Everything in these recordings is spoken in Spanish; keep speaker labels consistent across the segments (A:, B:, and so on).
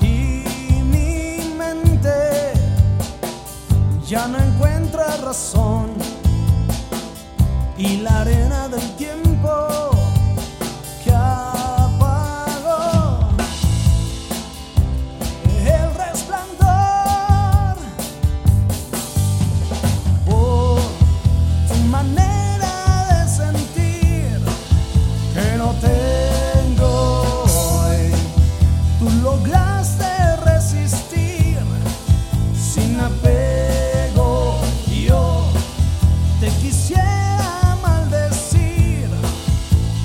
A: y mi mente ya no encuentra razón. Y la arena del tiempo Yo te quisiera maldecir,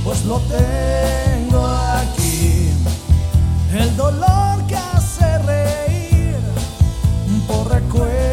A: pues lo tengo aquí. El dolor que hace reír por recuerdo.